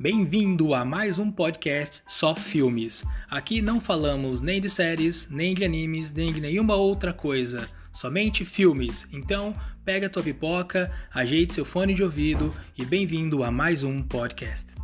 Bem-vindo a mais um podcast Só Filmes. Aqui não falamos nem de séries, nem de animes, nem de nenhuma outra coisa, somente filmes. Então, pega tua pipoca, ajeite seu fone de ouvido e bem-vindo a mais um podcast.